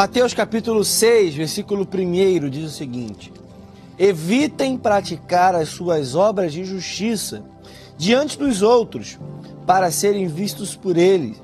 Mateus capítulo 6, versículo 1 diz o seguinte: Evitem praticar as suas obras de justiça diante dos outros, para serem vistos por eles,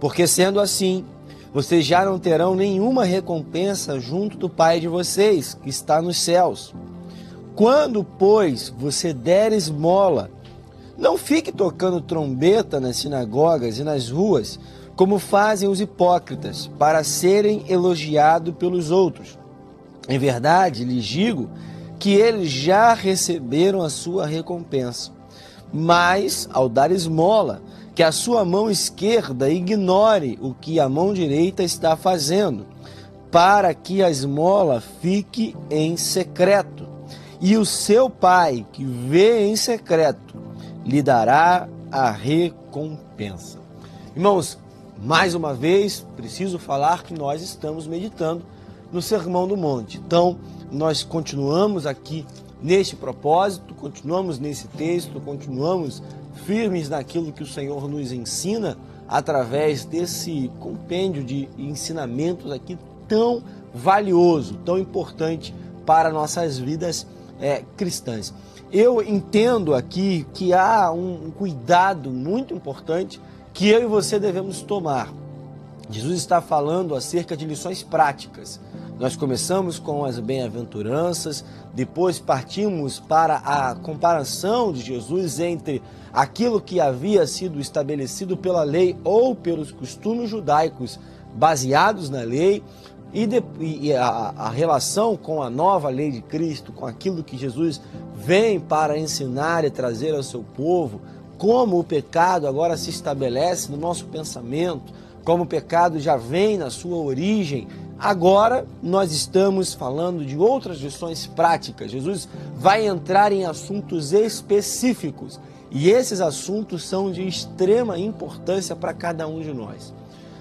porque sendo assim, vocês já não terão nenhuma recompensa junto do Pai de vocês, que está nos céus. Quando, pois, você der esmola, não fique tocando trombeta nas sinagogas e nas ruas, como fazem os hipócritas, para serem elogiados pelos outros. Em verdade, lhes digo que eles já receberam a sua recompensa. Mas, ao dar esmola, que a sua mão esquerda ignore o que a mão direita está fazendo, para que a esmola fique em secreto. E o seu pai, que vê em secreto, lhe dará a recompensa. Irmãos, mais uma vez, preciso falar que nós estamos meditando no Sermão do Monte. Então, nós continuamos aqui neste propósito, continuamos nesse texto, continuamos firmes naquilo que o Senhor nos ensina através desse compêndio de ensinamentos aqui tão valioso, tão importante para nossas vidas é, cristãs. Eu entendo aqui que há um cuidado muito importante que eu e você devemos tomar. Jesus está falando acerca de lições práticas. Nós começamos com as bem-aventuranças, depois partimos para a comparação de Jesus entre aquilo que havia sido estabelecido pela lei ou pelos costumes judaicos baseados na lei e, de, e a, a, relação com a nova lei de Cristo, com aquilo que Jesus vem para ensinar e trazer ao seu povo, como o pecado agora se estabelece no nosso pensamento, como o pecado já vem na sua origem. Agora nós estamos falando de outras lições práticas. Jesus vai entrar em assuntos específicos e esses assuntos são de extrema importância para cada um de nós.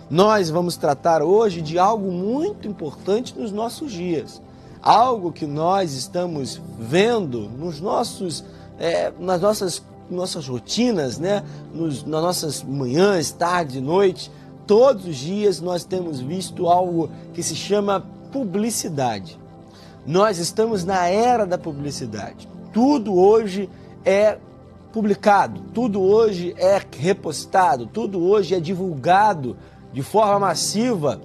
Nós vamos tratar hoje de algo muito importante nos nossos dias, algo que nós estamos vendo nos nossos, é, nas nossas, nossas rotinas, né? Nos, nas nossas manhãs, tarde, noite. Todos os dias nós temos visto algo que se chama publicidade. Nós estamos na era da publicidade. Tudo hoje é publicado, tudo hoje é repostado, tudo hoje é divulgado de forma massiva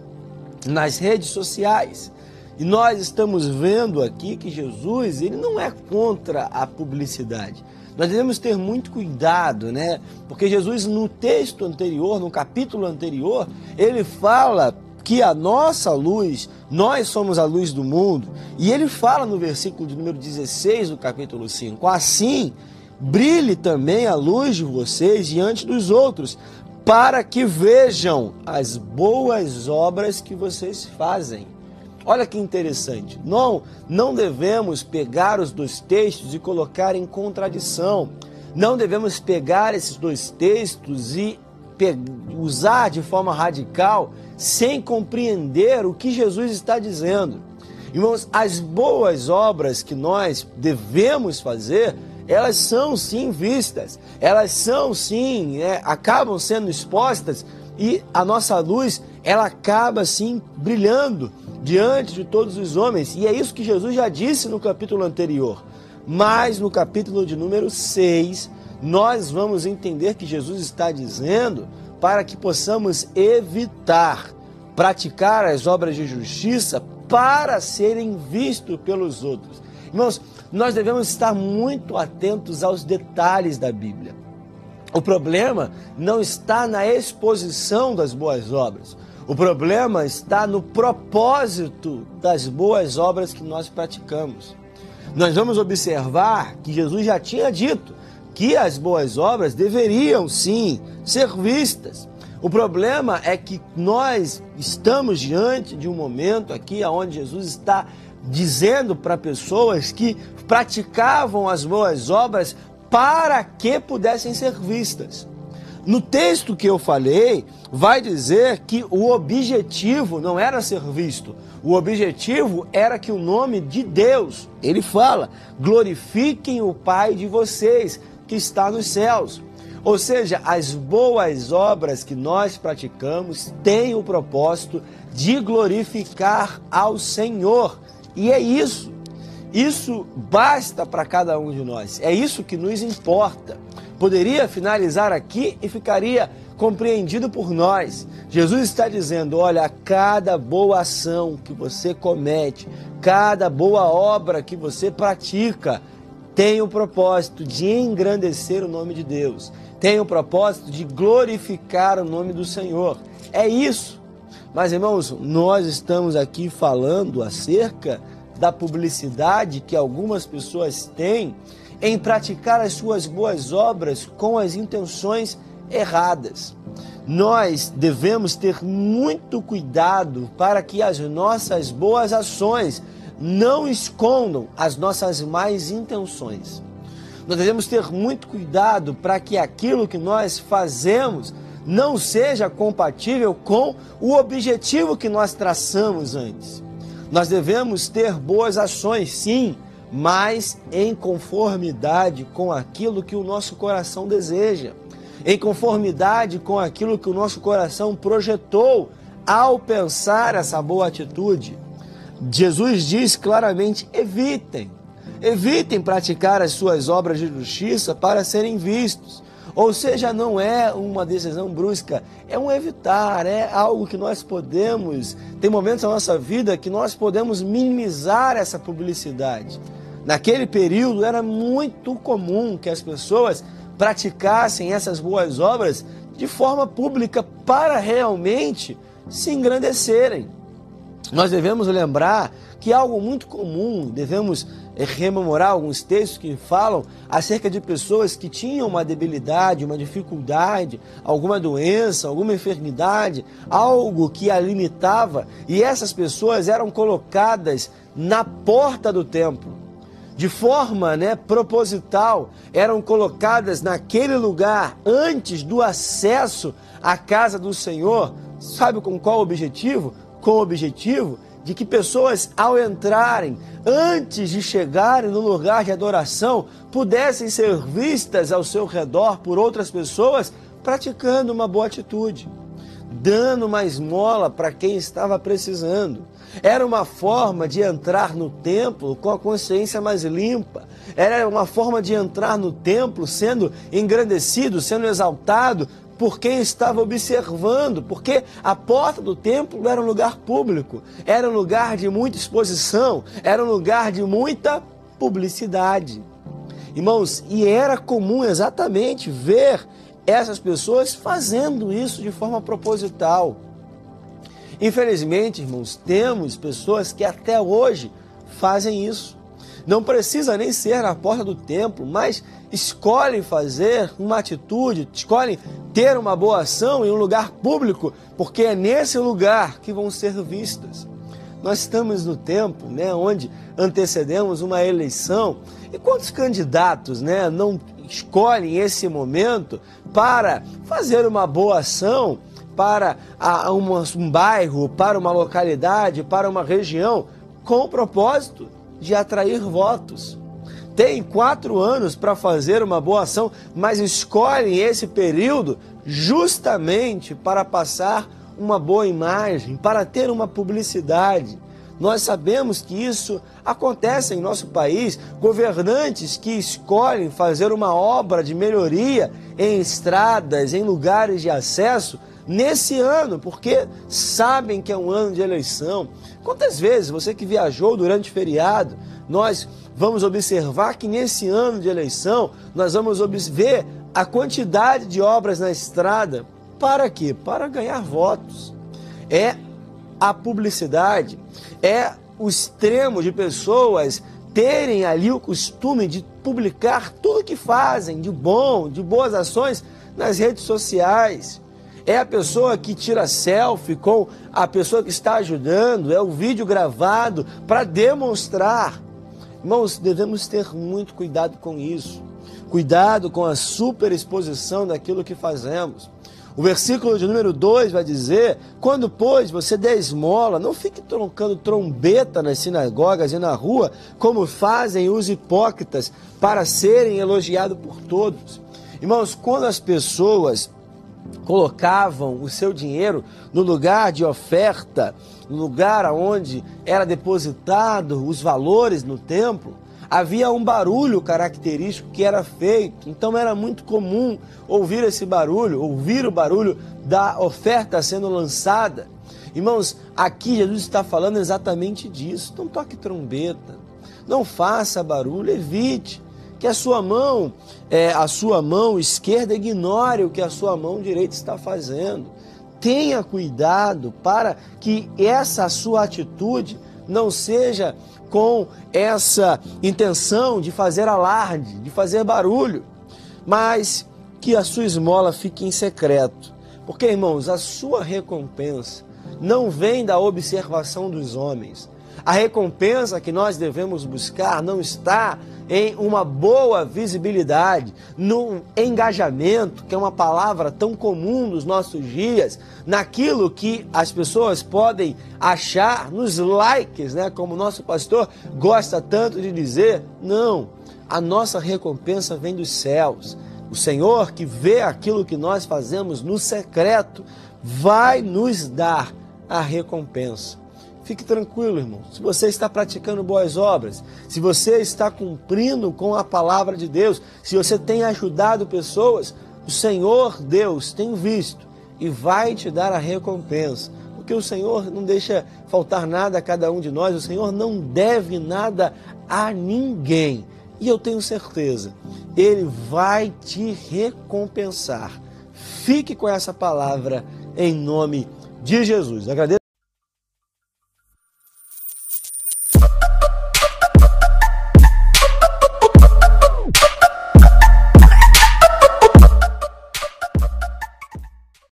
nas redes sociais. E nós estamos vendo aqui que Jesus, ele não é contra a publicidade. Nós devemos ter muito cuidado, né? Porque Jesus no texto anterior, no capítulo anterior, ele fala que a nossa luz, nós somos a luz do mundo. E ele fala no versículo de número 16 do capítulo 5, assim brilhe também a luz de vocês diante dos outros, para que vejam as boas obras que vocês fazem. Olha que interessante. Não, não devemos pegar os dois textos e colocar em contradição. Não devemos pegar esses dois textos e usar de forma radical sem compreender o que Jesus está dizendo. Irmãos, as boas obras que nós devemos fazer elas são sim vistas, elas são sim, né, acabam sendo expostas e a nossa luz, ela acaba sim brilhando diante de todos os homens. E é isso que Jesus já disse no capítulo anterior. Mas no capítulo de número 6, nós vamos entender que Jesus está dizendo para que possamos evitar praticar as obras de justiça para serem vistos pelos outros. Irmãos, nós devemos estar muito atentos aos detalhes da Bíblia. O problema não está na exposição das boas obras. O problema está no propósito das boas obras que nós praticamos. Nós vamos observar que Jesus já tinha dito que as boas obras deveriam sim ser vistas. O problema é que nós estamos diante de um momento aqui onde Jesus está dizendo para pessoas que praticavam as boas obras para que pudessem ser vistas. No texto que eu falei, vai dizer que o objetivo não era ser visto, o objetivo era que o nome de Deus, ele fala, glorifiquem o Pai de vocês que está nos céus. Ou seja, as boas obras que nós praticamos têm o propósito de glorificar ao Senhor. E é isso. Isso basta para cada um de nós. É isso que nos importa. Poderia finalizar aqui e ficaria compreendido por nós. Jesus está dizendo: olha, cada boa ação que você comete, cada boa obra que você pratica, tem o propósito de engrandecer o nome de Deus, tem o propósito de glorificar o nome do Senhor. É isso. Mas, irmãos, nós estamos aqui falando acerca da publicidade que algumas pessoas têm em praticar as suas boas obras com as intenções erradas. Nós devemos ter muito cuidado para que as nossas boas ações não escondam as nossas más intenções. Nós devemos ter muito cuidado para que aquilo que nós fazemos não seja compatível com o objetivo que nós traçamos antes. Nós devemos ter boas ações, sim, mas em conformidade com aquilo que o nosso coração deseja, em conformidade com aquilo que o nosso coração projetou ao pensar essa boa atitude. Jesus diz claramente: evitem, evitem praticar as suas obras de justiça para serem vistos. Ou seja, não é uma decisão brusca, é um evitar, é algo que nós podemos. Tem momentos na nossa vida que nós podemos minimizar essa publicidade. Naquele período era muito comum que as pessoas praticassem essas boas obras de forma pública para realmente se engrandecerem. Nós devemos lembrar que algo muito comum, devemos rememorar alguns textos que falam acerca de pessoas que tinham uma debilidade, uma dificuldade, alguma doença, alguma enfermidade, algo que a limitava, e essas pessoas eram colocadas na porta do templo. De forma né, proposital, eram colocadas naquele lugar antes do acesso à casa do Senhor. Sabe com qual objetivo? Com o objetivo de que pessoas, ao entrarem, antes de chegarem no lugar de adoração, pudessem ser vistas ao seu redor por outras pessoas praticando uma boa atitude, dando uma esmola para quem estava precisando. Era uma forma de entrar no templo com a consciência mais limpa. Era uma forma de entrar no templo sendo engrandecido, sendo exaltado por quem estava observando, porque a porta do templo era um lugar público, era um lugar de muita exposição, era um lugar de muita publicidade. Irmãos, e era comum exatamente ver essas pessoas fazendo isso de forma proposital. Infelizmente, irmãos, temos pessoas que até hoje fazem isso. Não precisa nem ser na porta do templo, mas escolhem fazer uma atitude, escolhem ter uma boa ação em um lugar público, porque é nesse lugar que vão ser vistas. Nós estamos no tempo, né, onde antecedemos uma eleição e quantos candidatos, né, não escolhem esse momento para fazer uma boa ação para a, um bairro, para uma localidade, para uma região, com o propósito de atrair votos tem quatro anos para fazer uma boa ação, mas escolhem esse período justamente para passar uma boa imagem, para ter uma publicidade. Nós sabemos que isso acontece em nosso país, governantes que escolhem fazer uma obra de melhoria em estradas, em lugares de acesso, nesse ano, porque sabem que é um ano de eleição. Quantas vezes você que viajou durante o feriado, nós vamos observar que nesse ano de eleição nós vamos ver a quantidade de obras na estrada. Para quê? Para ganhar votos. É a publicidade, é o extremo de pessoas terem ali o costume de publicar tudo que fazem de bom, de boas ações nas redes sociais. É a pessoa que tira selfie com a pessoa que está ajudando, é o vídeo gravado para demonstrar Irmãos, devemos ter muito cuidado com isso. Cuidado com a superexposição daquilo que fazemos. O versículo de número 2 vai dizer: Quando, pois, você der esmola, não fique trocando trombeta nas sinagogas e na rua, como fazem os hipócritas, para serem elogiados por todos. Irmãos, quando as pessoas colocavam o seu dinheiro no lugar de oferta, no lugar onde era depositado os valores no templo, havia um barulho característico que era feito. Então era muito comum ouvir esse barulho, ouvir o barulho da oferta sendo lançada. Irmãos, aqui Jesus está falando exatamente disso. Não toque trombeta, não faça barulho, evite que a sua mão, é, a sua mão esquerda ignore o que a sua mão direita está fazendo. Tenha cuidado para que essa sua atitude não seja com essa intenção de fazer alarde, de fazer barulho, mas que a sua esmola fique em secreto. Porque, irmãos, a sua recompensa não vem da observação dos homens. A recompensa que nós devemos buscar não está em uma boa visibilidade, no engajamento, que é uma palavra tão comum nos nossos dias, naquilo que as pessoas podem achar, nos likes, né, como nosso pastor gosta tanto de dizer. Não, a nossa recompensa vem dos céus. O Senhor que vê aquilo que nós fazemos no secreto vai nos dar a recompensa. Fique tranquilo, irmão. Se você está praticando boas obras, se você está cumprindo com a palavra de Deus, se você tem ajudado pessoas, o Senhor Deus tem visto e vai te dar a recompensa. Porque o Senhor não deixa faltar nada a cada um de nós, o Senhor não deve nada a ninguém. E eu tenho certeza, Ele vai te recompensar. Fique com essa palavra em nome de Jesus. Agradeço.